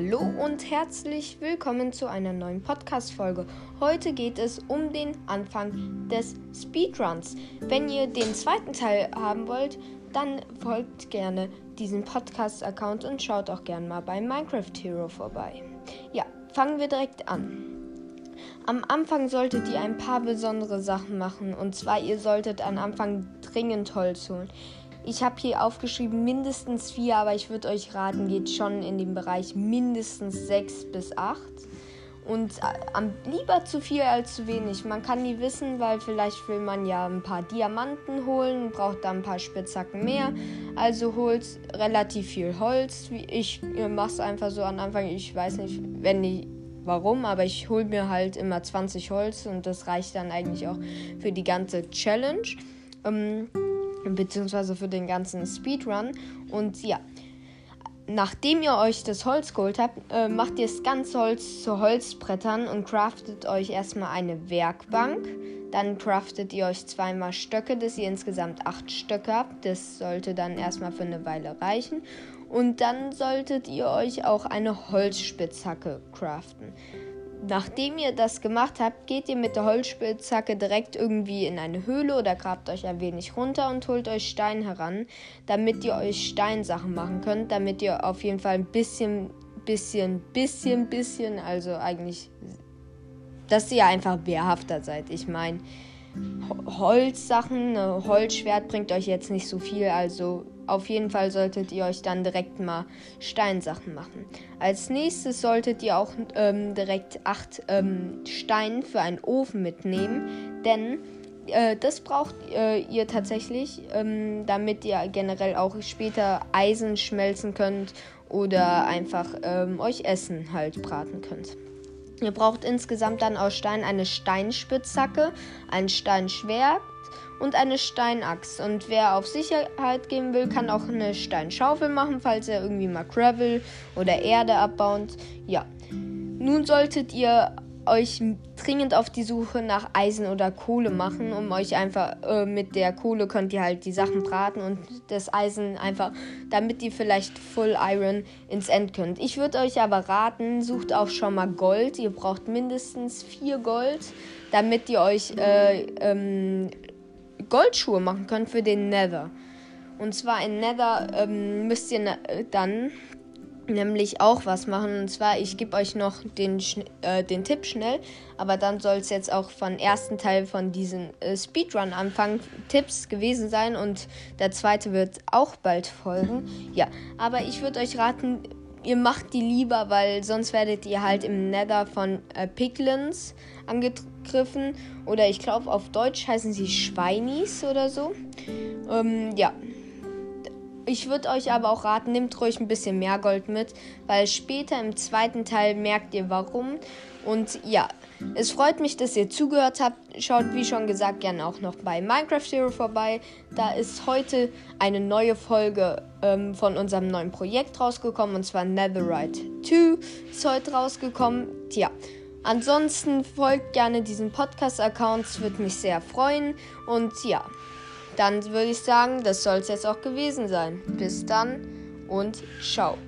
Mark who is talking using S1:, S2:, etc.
S1: Hallo und herzlich willkommen zu einer neuen Podcast-Folge. Heute geht es um den Anfang des Speedruns. Wenn ihr den zweiten Teil haben wollt, dann folgt gerne diesem Podcast-Account und schaut auch gerne mal bei Minecraft Hero vorbei. Ja, fangen wir direkt an. Am Anfang solltet ihr ein paar besondere Sachen machen. Und zwar, ihr solltet am Anfang dringend Holz holen. Ich habe hier aufgeschrieben mindestens vier, aber ich würde euch raten, geht schon in den Bereich mindestens sechs bis acht. Und äh, lieber zu viel als zu wenig. Man kann nie wissen, weil vielleicht will man ja ein paar Diamanten holen, braucht dann ein paar Spitzhacken mehr. Also holt relativ viel Holz. Ich mache es einfach so am Anfang. Ich weiß nicht, wenn ich warum, aber ich hole mir halt immer 20 Holz und das reicht dann eigentlich auch für die ganze Challenge. Ähm, beziehungsweise für den ganzen Speedrun. Und ja, nachdem ihr euch das Holz geholt habt, äh, macht ihr das ganze Holz zu Holzbrettern und craftet euch erstmal eine Werkbank. Dann craftet ihr euch zweimal Stöcke, dass ihr insgesamt acht Stöcke habt. Das sollte dann erstmal für eine Weile reichen. Und dann solltet ihr euch auch eine Holzspitzhacke craften. Nachdem ihr das gemacht habt, geht ihr mit der Holzspitzhacke direkt irgendwie in eine Höhle oder grabt euch ein wenig runter und holt euch Stein heran, damit ihr euch Steinsachen machen könnt, damit ihr auf jeden Fall ein bisschen, bisschen, bisschen, bisschen, also eigentlich, dass ihr einfach wehrhafter seid. Ich meine, Holzsachen, ein Holzschwert bringt euch jetzt nicht so viel, also auf jeden Fall solltet ihr euch dann direkt mal Steinsachen machen. Als nächstes solltet ihr auch ähm, direkt acht ähm, Steine für einen Ofen mitnehmen, denn äh, das braucht äh, ihr tatsächlich, ähm, damit ihr generell auch später Eisen schmelzen könnt oder einfach ähm, euch Essen halt braten könnt. Ihr braucht insgesamt dann aus Stein eine Steinspitzhacke, ein Steinschwert, und eine Steinaxt. Und wer auf Sicherheit gehen will, kann auch eine Steinschaufel machen, falls er irgendwie mal Gravel oder Erde abbaut. Ja. Nun solltet ihr euch dringend auf die Suche nach Eisen oder Kohle machen, um euch einfach äh, mit der Kohle könnt ihr halt die Sachen braten und das Eisen einfach, damit ihr vielleicht Full Iron ins End könnt. Ich würde euch aber raten, sucht auch schon mal Gold. Ihr braucht mindestens vier Gold, damit ihr euch äh, ähm, Goldschuhe machen könnt für den Nether. Und zwar in Nether ähm, müsst ihr äh, dann nämlich auch was machen. Und zwar, ich gebe euch noch den, äh, den Tipp schnell, aber dann soll es jetzt auch von ersten Teil von diesen äh, Speedrun-Anfang Tipps gewesen sein und der zweite wird auch bald folgen. Ja, aber ich würde euch raten, ihr macht die lieber, weil sonst werdet ihr halt im Nether von äh, Piglins angegriffen. Oder ich glaube, auf Deutsch heißen sie Schweinis oder so. Ähm, ja. Ich würde euch aber auch raten, nehmt ruhig ein bisschen mehr Gold mit, weil später im zweiten Teil merkt ihr warum. Und ja, es freut mich, dass ihr zugehört habt. Schaut, wie schon gesagt, gerne auch noch bei Minecraft Hero vorbei. Da ist heute eine neue Folge ähm, von unserem neuen Projekt rausgekommen. Und zwar Netherite 2 ist heute rausgekommen. Tja, ansonsten folgt gerne diesen Podcast-Account. Es würde mich sehr freuen. Und ja, dann würde ich sagen, das soll es jetzt auch gewesen sein. Bis dann und ciao.